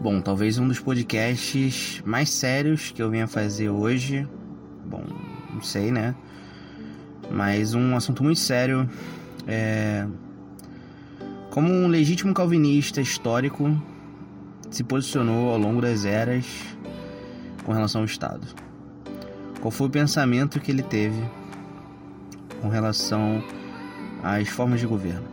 Bom, talvez um dos podcasts mais sérios que eu venha fazer hoje. Bom, não sei, né? Mas um assunto muito sério. É... Como um legítimo calvinista histórico se posicionou ao longo das eras com relação ao Estado? Qual foi o pensamento que ele teve com relação às formas de governo?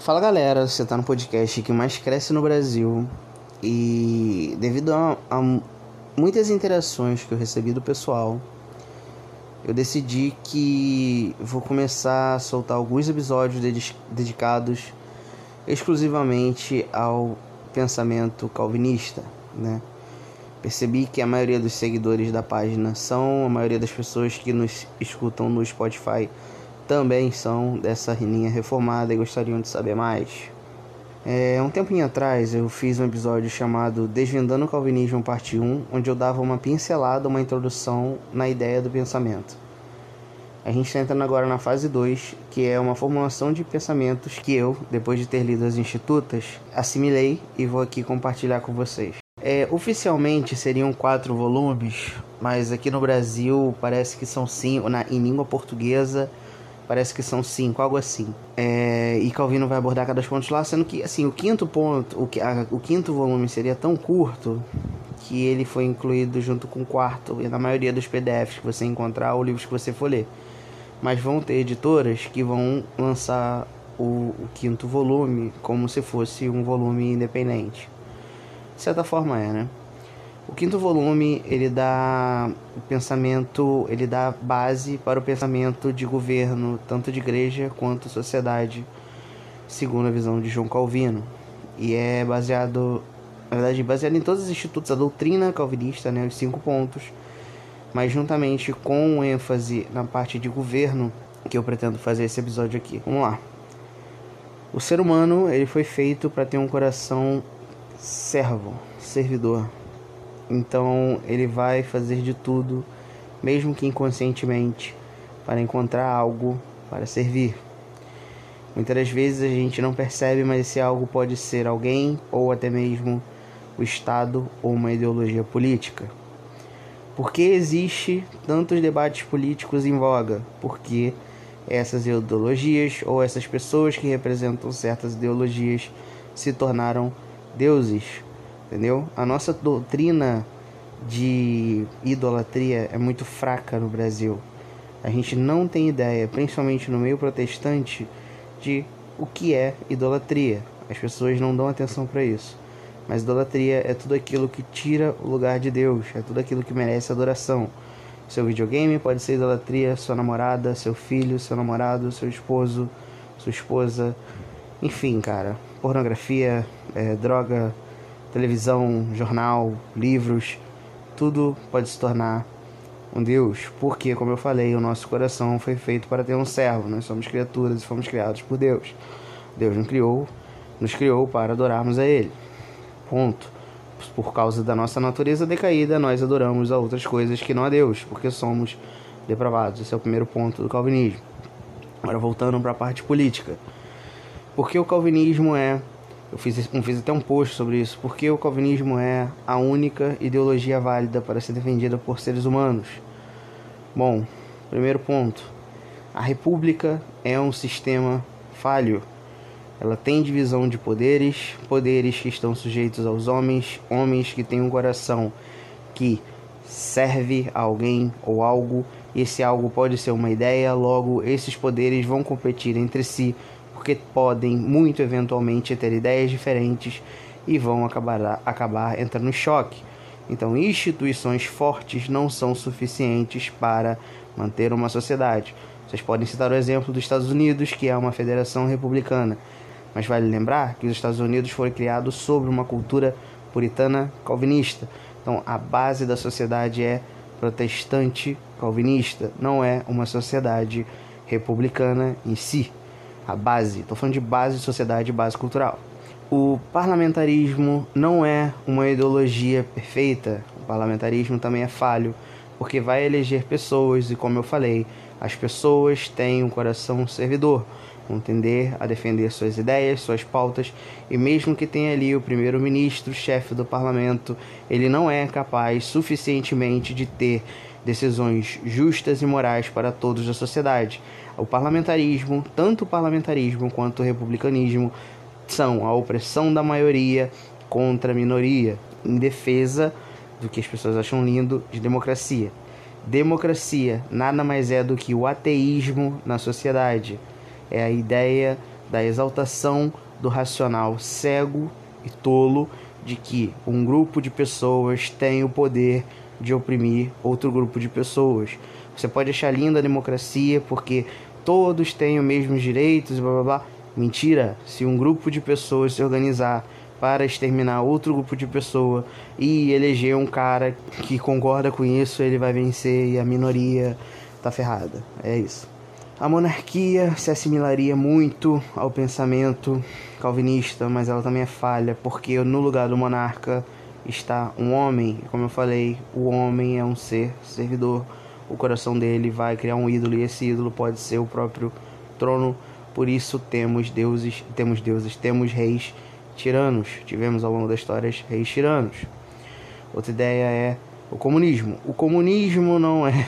Fala galera, você tá no podcast que mais cresce no Brasil e devido a, a muitas interações que eu recebi do pessoal, eu decidi que vou começar a soltar alguns episódios dedicados exclusivamente ao pensamento calvinista, né? Percebi que a maioria dos seguidores da página são a maioria das pessoas que nos escutam no Spotify também são dessa linha reformada e gostariam de saber mais. É, um tempinho atrás eu fiz um episódio chamado Desvendando o Calvinismo Parte 1, onde eu dava uma pincelada, uma introdução na ideia do pensamento. A gente está entrando agora na fase 2, que é uma formulação de pensamentos que eu, depois de ter lido as institutas, assimilei e vou aqui compartilhar com vocês. É, oficialmente seriam quatro volumes, mas aqui no Brasil parece que são cinco, na, em língua portuguesa Parece que são cinco, algo assim. É, e Calvino vai abordar cada pontos lá, sendo que assim o quinto ponto, o, a, o quinto volume seria tão curto que ele foi incluído junto com o quarto e na maioria dos PDFs que você encontrar ou livros que você for ler. Mas vão ter editoras que vão lançar o, o quinto volume como se fosse um volume independente. De certa forma é, né? O quinto volume, ele dá pensamento, ele dá base para o pensamento de governo, tanto de igreja quanto sociedade, segundo a visão de João Calvino. E é baseado, na verdade, baseado em todos os institutos da doutrina calvinista, né, os cinco pontos, mas juntamente com ênfase na parte de governo, que eu pretendo fazer esse episódio aqui. Vamos lá. O ser humano, ele foi feito para ter um coração servo, servidor então ele vai fazer de tudo, mesmo que inconscientemente, para encontrar algo para servir. Muitas das vezes a gente não percebe, mas esse algo pode ser alguém ou até mesmo o Estado ou uma ideologia política. Por que existe tantos debates políticos em voga? Porque essas ideologias ou essas pessoas que representam certas ideologias se tornaram deuses entendeu? A nossa doutrina de idolatria é muito fraca no Brasil. A gente não tem ideia, principalmente no meio protestante, de o que é idolatria. As pessoas não dão atenção para isso. Mas idolatria é tudo aquilo que tira o lugar de Deus, é tudo aquilo que merece adoração. Seu videogame pode ser idolatria, sua namorada, seu filho, seu namorado, seu esposo, sua esposa, enfim, cara. Pornografia, é, droga, televisão, jornal, livros, tudo pode se tornar um Deus, porque, como eu falei, o nosso coração foi feito para ter um servo. Nós somos criaturas e fomos criados por Deus. Deus nos criou, nos criou para adorarmos a Ele. Ponto. Por causa da nossa natureza decaída, nós adoramos a outras coisas que não a Deus, porque somos depravados. Esse é o primeiro ponto do calvinismo. Agora, voltando para a parte política. Porque o calvinismo é eu fiz, fiz até um post sobre isso, porque o calvinismo é a única ideologia válida para ser defendida por seres humanos. Bom, primeiro ponto: a república é um sistema falho. Ela tem divisão de poderes, poderes que estão sujeitos aos homens, homens que têm um coração que serve a alguém ou algo. Esse algo pode ser uma ideia, logo esses poderes vão competir entre si, porque podem muito eventualmente ter ideias diferentes e vão acabar, acabar entrando em choque. Então, instituições fortes não são suficientes para manter uma sociedade. Vocês podem citar o exemplo dos Estados Unidos, que é uma federação republicana. Mas vale lembrar que os Estados Unidos foram criados sobre uma cultura puritana calvinista. Então, a base da sociedade é protestante calvinista, não é uma sociedade republicana em si. A base, estou falando de base de sociedade, base cultural. O parlamentarismo não é uma ideologia perfeita. O parlamentarismo também é falho, porque vai eleger pessoas e, como eu falei, as pessoas têm um coração servidor, vão tender a defender suas ideias, suas pautas, e mesmo que tenha ali o primeiro-ministro, chefe do parlamento, ele não é capaz suficientemente de ter decisões justas e morais para todos da sociedade. O parlamentarismo, tanto o parlamentarismo quanto o republicanismo, são a opressão da maioria contra a minoria, em defesa do que as pessoas acham lindo de democracia. Democracia nada mais é do que o ateísmo na sociedade. É a ideia da exaltação do racional cego e tolo de que um grupo de pessoas tem o poder de oprimir outro grupo de pessoas. Você pode achar linda a democracia porque todos têm os mesmos direitos blá blá blá. Mentira! Se um grupo de pessoas se organizar para exterminar outro grupo de pessoa e eleger um cara que concorda com isso, ele vai vencer e a minoria tá ferrada. É isso. A monarquia se assimilaria muito ao pensamento calvinista, mas ela também é falha, porque no lugar do monarca está um homem. Como eu falei, o homem é um ser servidor. O coração dele vai criar um ídolo e esse ídolo pode ser o próprio trono. Por isso temos deuses, temos deuses, temos reis tiranos. Tivemos ao longo da história reis tiranos. Outra ideia é o comunismo. O comunismo não é.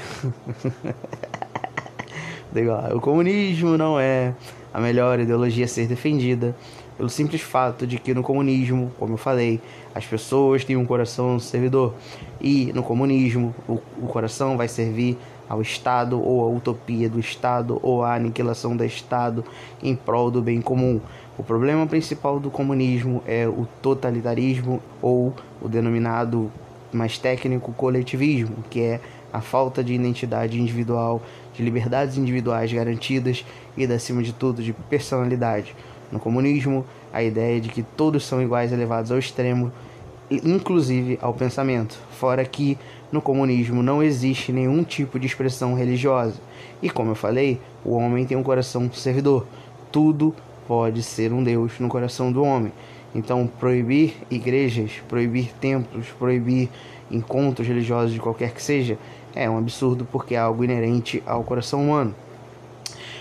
o comunismo não é a melhor ideologia a ser defendida pelo simples fato de que no comunismo, como eu falei, as pessoas têm um coração servidor e no comunismo o, o coração vai servir ao Estado ou à utopia do Estado ou à aniquilação do Estado em prol do bem comum. O problema principal do comunismo é o totalitarismo ou o denominado mais técnico coletivismo, que é a falta de identidade individual, de liberdades individuais garantidas e, acima de tudo, de personalidade. No comunismo, a ideia de que todos são iguais elevados ao extremo, inclusive ao pensamento. Fora que no comunismo não existe nenhum tipo de expressão religiosa. E como eu falei, o homem tem um coração servidor. Tudo pode ser um Deus no coração do homem. Então, proibir igrejas, proibir templos, proibir encontros religiosos de qualquer que seja, é um absurdo porque é algo inerente ao coração humano.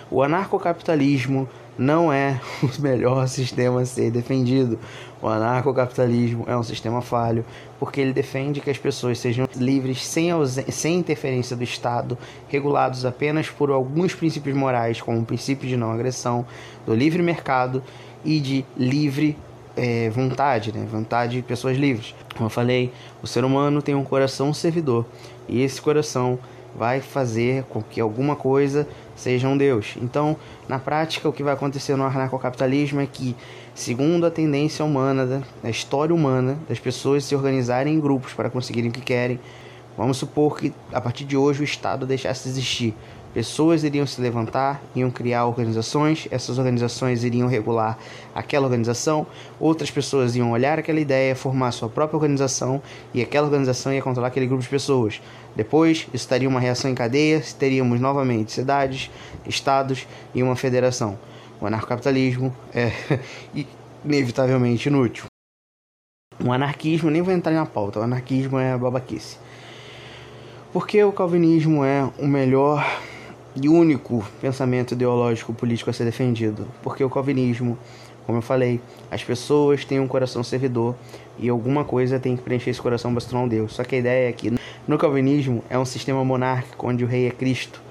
O anarcocapitalismo não é o melhor sistema a ser defendido. O anarcocapitalismo é um sistema falho porque ele defende que as pessoas sejam livres sem, sem interferência do Estado, regulados apenas por alguns princípios morais, como o princípio de não agressão, do livre mercado e de livre é, vontade, né? vontade de pessoas livres. Como eu falei, o ser humano tem um coração servidor e esse coração vai fazer com que alguma coisa seja um Deus. Então, na prática, o que vai acontecer no anarcocapitalismo é que, segundo a tendência humana, da história humana, das pessoas se organizarem em grupos para conseguirem o que querem, vamos supor que a partir de hoje o Estado deixasse de existir. Pessoas iriam se levantar, iam criar organizações, essas organizações iriam regular aquela organização, outras pessoas iam olhar aquela ideia, formar sua própria organização e aquela organização ia controlar aquele grupo de pessoas. Depois, isso teria uma reação em cadeia, teríamos novamente cidades, estados e uma federação. O anarcocapitalismo é inevitavelmente inútil. O anarquismo, nem vou entrar na pauta, o anarquismo é babaquice. Porque o calvinismo é o melhor e único pensamento ideológico político a ser defendido, porque o calvinismo, Como eu falei, as pessoas têm um coração servidor e alguma coisa tem que preencher esse coração para se tornar um Deus. Só que a ideia é que no calvinismo é um sistema monárquico onde o rei é Cristo,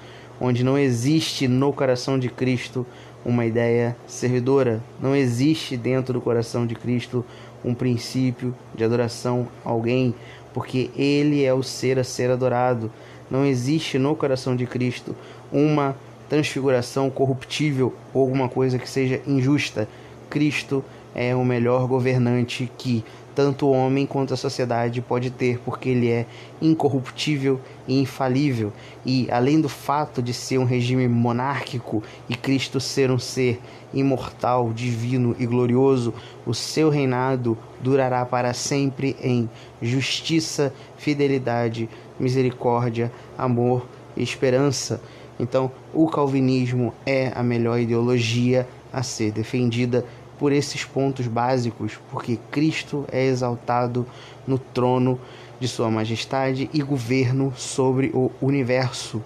onde não existe no coração de Cristo uma ideia servidora, não existe dentro do coração de Cristo um princípio de adoração a alguém, porque ele é o ser a ser adorado. Não existe no coração de Cristo uma transfiguração corruptível ou alguma coisa que seja injusta. Cristo é o melhor governante que tanto o homem quanto a sociedade pode ter, porque ele é incorruptível e infalível. E além do fato de ser um regime monárquico e Cristo ser um ser imortal, divino e glorioso, o seu reinado durará para sempre em justiça, fidelidade, misericórdia, amor e esperança. Então, o calvinismo é a melhor ideologia a ser defendida por esses pontos básicos, porque Cristo é exaltado no trono de Sua Majestade e governo sobre o universo.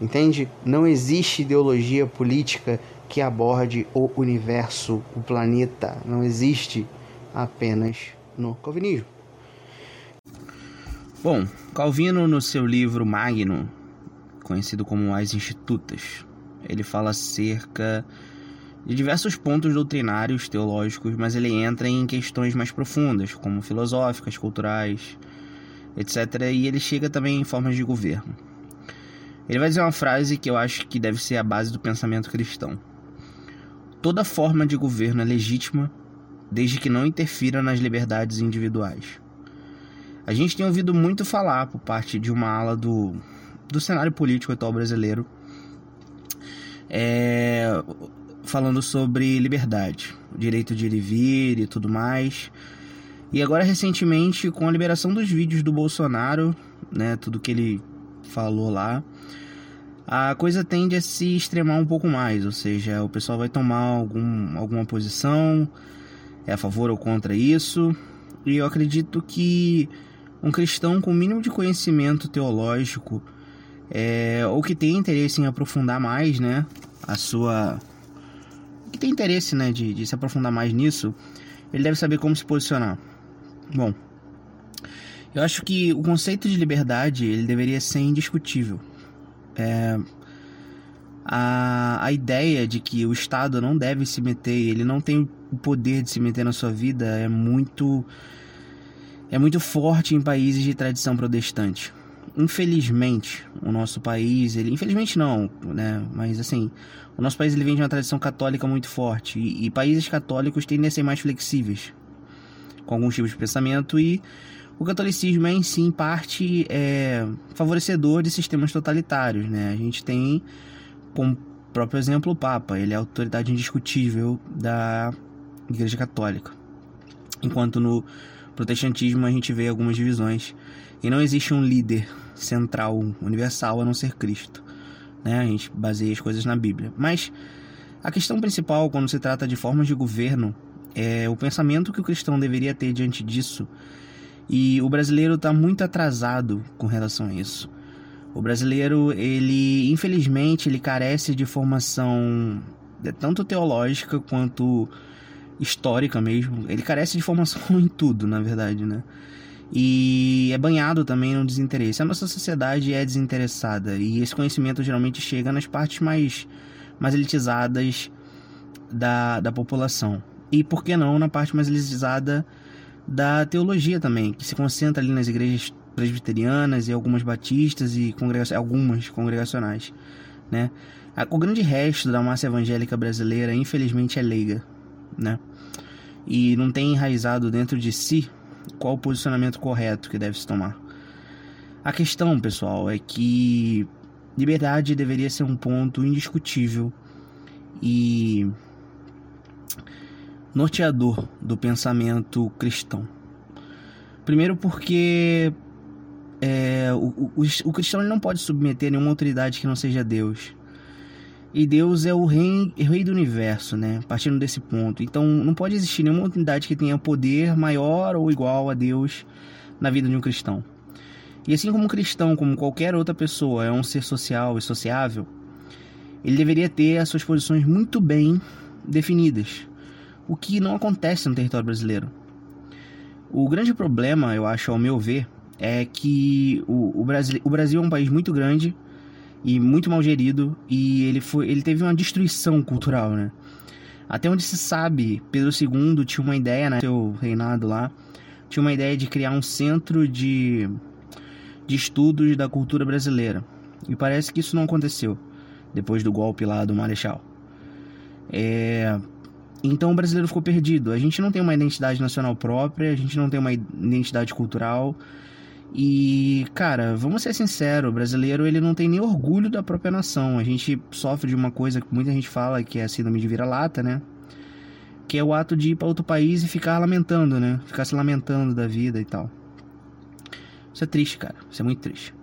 Entende? Não existe ideologia política que aborde o universo, o planeta. Não existe apenas no calvinismo. Bom, Calvino, no seu livro Magno, conhecido como As Institutas. Ele fala acerca de diversos pontos doutrinários, teológicos, mas ele entra em questões mais profundas, como filosóficas, culturais, etc. E ele chega também em formas de governo. Ele vai dizer uma frase que eu acho que deve ser a base do pensamento cristão. Toda forma de governo é legítima, desde que não interfira nas liberdades individuais. A gente tem ouvido muito falar por parte de uma ala do do cenário político atual brasileiro, é, falando sobre liberdade, o direito de ir e vir e tudo mais. E agora, recentemente, com a liberação dos vídeos do Bolsonaro, né, tudo que ele falou lá, a coisa tende a se extremar um pouco mais, ou seja, o pessoal vai tomar algum, alguma posição, é a favor ou contra isso, e eu acredito que um cristão com o mínimo de conhecimento teológico é, ou que tem interesse em aprofundar mais, né, a sua que tem interesse, né, de, de se aprofundar mais nisso, ele deve saber como se posicionar. Bom, eu acho que o conceito de liberdade ele deveria ser indiscutível. É, a, a ideia de que o Estado não deve se meter, ele não tem o poder de se meter na sua vida é muito é muito forte em países de tradição protestante infelizmente, o nosso país, ele infelizmente não, né? Mas assim, o nosso país ele vem de uma tradição católica muito forte e, e países católicos tendem a ser mais flexíveis com alguns tipos de pensamento e o catolicismo é em si, em parte, é favorecedor de sistemas totalitários, né? A gente tem, como próprio exemplo, o Papa, ele é a autoridade indiscutível da Igreja Católica. Enquanto no protestantismo a gente vê algumas divisões e não existe um líder central, universal, a não ser Cristo. Né? A gente baseia as coisas na Bíblia. Mas a questão principal, quando se trata de formas de governo, é o pensamento que o cristão deveria ter diante disso. E o brasileiro está muito atrasado com relação a isso. O brasileiro, ele, infelizmente, ele carece de formação é, tanto teológica quanto histórica mesmo. Ele carece de formação em tudo, na verdade, né? E é banhado também no desinteresse. A nossa sociedade é desinteressada e esse conhecimento geralmente chega nas partes mais, mais elitizadas da, da população. E por que não na parte mais elitizada da teologia também, que se concentra ali nas igrejas presbiterianas e algumas batistas e congrega algumas congregacionais, né? O grande resto da massa evangélica brasileira, infelizmente, é leiga, né? E não tem enraizado dentro de si qual o posicionamento correto que deve se tomar. A questão, pessoal, é que liberdade deveria ser um ponto indiscutível e norteador do pensamento cristão. Primeiro, porque é, o, o, o, cristão não pode submeter nenhuma autoridade que não seja Deus. E Deus é o rei, rei do universo, né? Partindo desse ponto. Então não pode existir nenhuma unidade que tenha poder maior ou igual a Deus na vida de um cristão. E assim como um cristão, como qualquer outra pessoa, é um ser social e sociável, ele deveria ter as suas posições muito bem definidas. o que não acontece no território brasileiro. O grande problema, eu acho, ao meu ver, é que o, o, Brasil, o Brasil é um país muito grande e muito mal gerido e ele, foi, ele teve uma destruição cultural, né? Até onde se sabe, Pedro II tinha uma ideia, né, seu reinado lá, tinha uma ideia de criar um centro de, de estudos da cultura brasileira. E parece que isso não aconteceu depois do golpe lá do Marechal. É, então o brasileiro ficou perdido. A gente não tem uma identidade nacional própria, a gente não tem uma identidade cultural. E, cara, vamos ser sinceros, o brasileiro ele não tem nem orgulho da própria nação. A gente sofre de uma coisa que muita gente fala que é a síndrome de vira-lata, né? Que é o ato de ir para outro país e ficar lamentando, né? Ficar se lamentando da vida e tal. Isso é triste, cara. Isso é muito triste.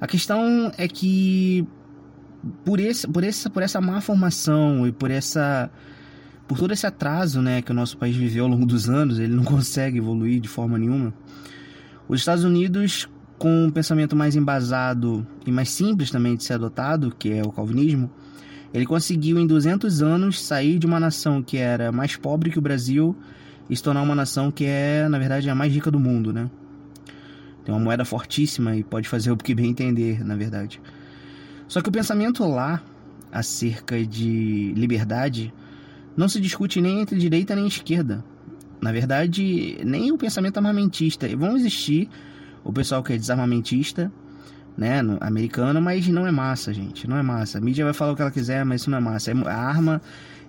A questão é que por esse, por essa, por essa má formação e por essa por todo esse atraso, né, que o nosso país viveu ao longo dos anos, ele não consegue evoluir de forma nenhuma. Os Estados Unidos, com um pensamento mais embasado e mais simples também de ser adotado, que é o calvinismo, ele conseguiu em 200 anos sair de uma nação que era mais pobre que o Brasil e se tornar uma nação que é, na verdade, a mais rica do mundo, né? Tem uma moeda fortíssima e pode fazer o que bem entender, na verdade. Só que o pensamento lá acerca de liberdade não se discute nem entre direita nem esquerda. Na verdade, nem o pensamento armamentista. Vão existir o pessoal que é desarmamentista, né, no, americano, mas não é massa, gente. Não é massa. A mídia vai falar o que ela quiser, mas isso não é massa. É, a arma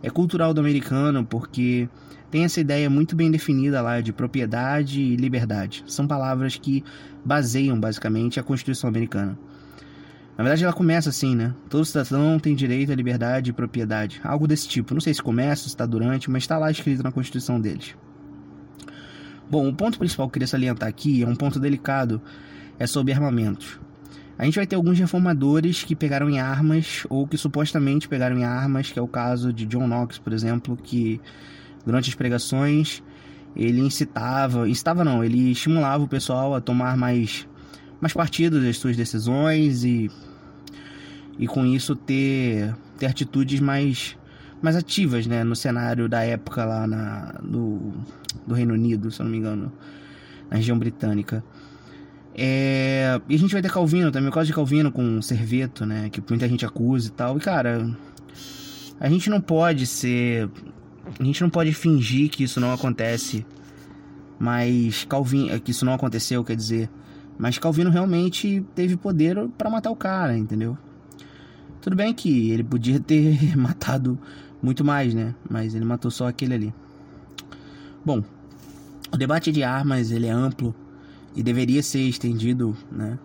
é cultural do americano porque tem essa ideia muito bem definida lá de propriedade e liberdade. São palavras que baseiam basicamente a Constituição americana. Na verdade, ela começa assim, né? Todo cidadão tem direito à liberdade e propriedade. Algo desse tipo. Não sei se começa, se está durante, mas está lá escrito na Constituição deles. Bom, o ponto principal que eu queria salientar aqui é um ponto delicado, é sobre armamentos. A gente vai ter alguns reformadores que pegaram em armas ou que supostamente pegaram em armas, que é o caso de John Knox, por exemplo, que durante as pregações ele incitava, incitava não, ele estimulava o pessoal a tomar mais mais partido das suas decisões e e com isso ter ter atitudes mais mais ativas, né, no cenário da época lá na no do Reino Unido, se eu não me engano, na região britânica. É, e a gente vai ter Calvino também, o caso de Calvino com Serveto, né, que muita gente acusa e tal. E cara, a gente não pode ser a gente não pode fingir que isso não acontece. Mas Calvino, que isso não aconteceu, quer dizer, mas Calvino realmente teve poder para matar o cara, entendeu? Tudo bem que ele podia ter matado muito mais, né? Mas ele matou só aquele ali. Bom, o debate de armas ele é amplo e deveria ser estendido, né,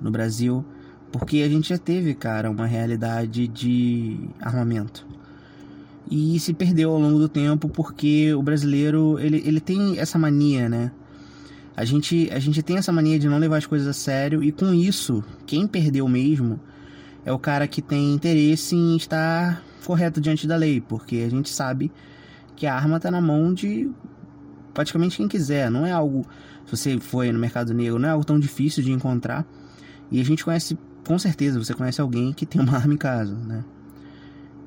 no Brasil, porque a gente já teve, cara, uma realidade de armamento. E se perdeu ao longo do tempo porque o brasileiro, ele, ele tem essa mania, né? A gente, a gente tem essa mania de não levar as coisas a sério e com isso, quem perdeu mesmo é o cara que tem interesse em estar correto diante da lei, porque a gente sabe que a arma está na mão de praticamente quem quiser. Não é algo, se você foi no mercado negro, não é algo tão difícil de encontrar. E a gente conhece, com certeza, você conhece alguém que tem uma arma em casa, né?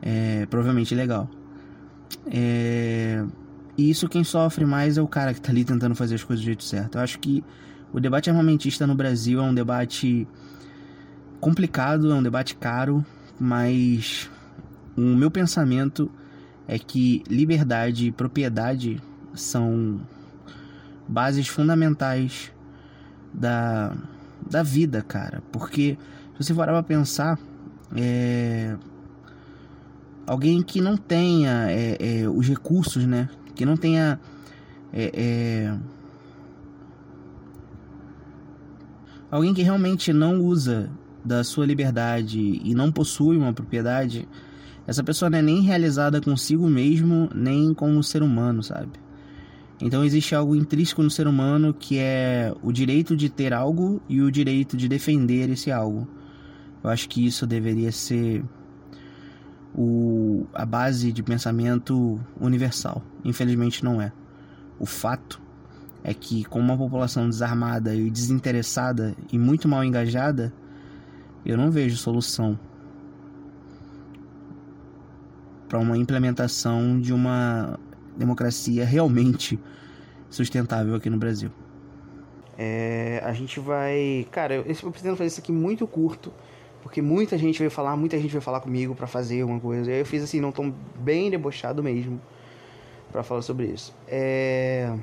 É provavelmente legal. É, e isso quem sofre mais é o cara que está ali tentando fazer as coisas do jeito certo. Eu acho que o debate armamentista no Brasil é um debate complicado, é um debate caro, mas o meu pensamento é que liberdade e propriedade são bases fundamentais da, da vida, cara. Porque se você for para pensar, é, alguém que não tenha é, é, os recursos, né? Que não tenha é, é, alguém que realmente não usa da sua liberdade e não possui uma propriedade, essa pessoa não é nem realizada consigo mesmo, nem como ser humano, sabe? Então existe algo intrínseco no ser humano que é o direito de ter algo e o direito de defender esse algo. Eu acho que isso deveria ser o, a base de pensamento universal. Infelizmente não é. O fato é que com uma população desarmada e desinteressada e muito mal engajada, eu não vejo solução para uma implementação de uma democracia realmente sustentável aqui no Brasil. É, a gente vai. Cara, eu, eu pretendo fazer isso aqui muito curto, porque muita gente veio falar, muita gente veio falar comigo para fazer uma coisa. Eu fiz assim, não tão bem debochado mesmo para falar sobre isso. É,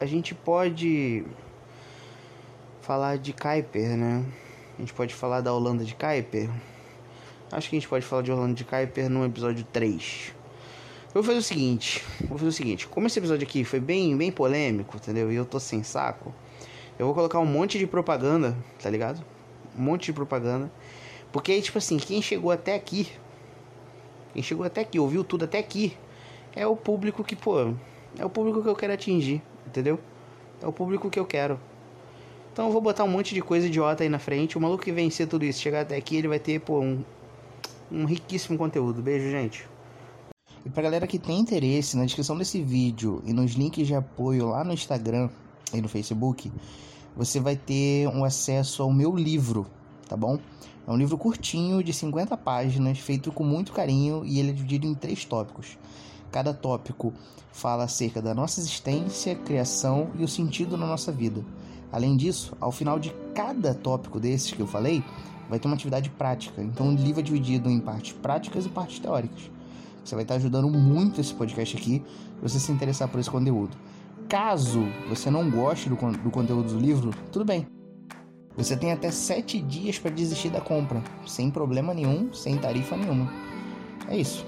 a gente pode falar de Kuiper, né? A gente pode falar da Holanda de Kuiper. Acho que a gente pode falar de Holanda de Kuiper no episódio 3. Eu vou fazer o seguinte, vou fazer o seguinte, como esse episódio aqui foi bem, bem polêmico, entendeu? E eu tô sem saco, eu vou colocar um monte de propaganda, tá ligado? Um monte de propaganda. Porque aí, tipo assim, quem chegou até aqui, quem chegou até aqui, ouviu tudo até aqui, é o público que, pô, é o público que eu quero atingir, entendeu? É o público que eu quero. Então eu vou botar um monte de coisa idiota aí na frente. O maluco que vencer tudo isso, chegar até aqui, ele vai ter, pô, um, um riquíssimo conteúdo. Beijo, gente. E pra galera que tem interesse, na descrição desse vídeo e nos links de apoio lá no Instagram e no Facebook, você vai ter um acesso ao meu livro, tá bom? É um livro curtinho de 50 páginas, feito com muito carinho e ele é dividido em três tópicos. Cada tópico fala acerca da nossa existência, criação e o sentido na nossa vida. Além disso, ao final de cada tópico desses que eu falei, vai ter uma atividade prática. Então o livro é dividido em partes práticas e partes teóricas. Você vai estar ajudando muito esse podcast aqui, se você se interessar por esse conteúdo. Caso você não goste do, do conteúdo do livro, tudo bem. Você tem até 7 dias para desistir da compra, sem problema nenhum, sem tarifa nenhuma. É isso.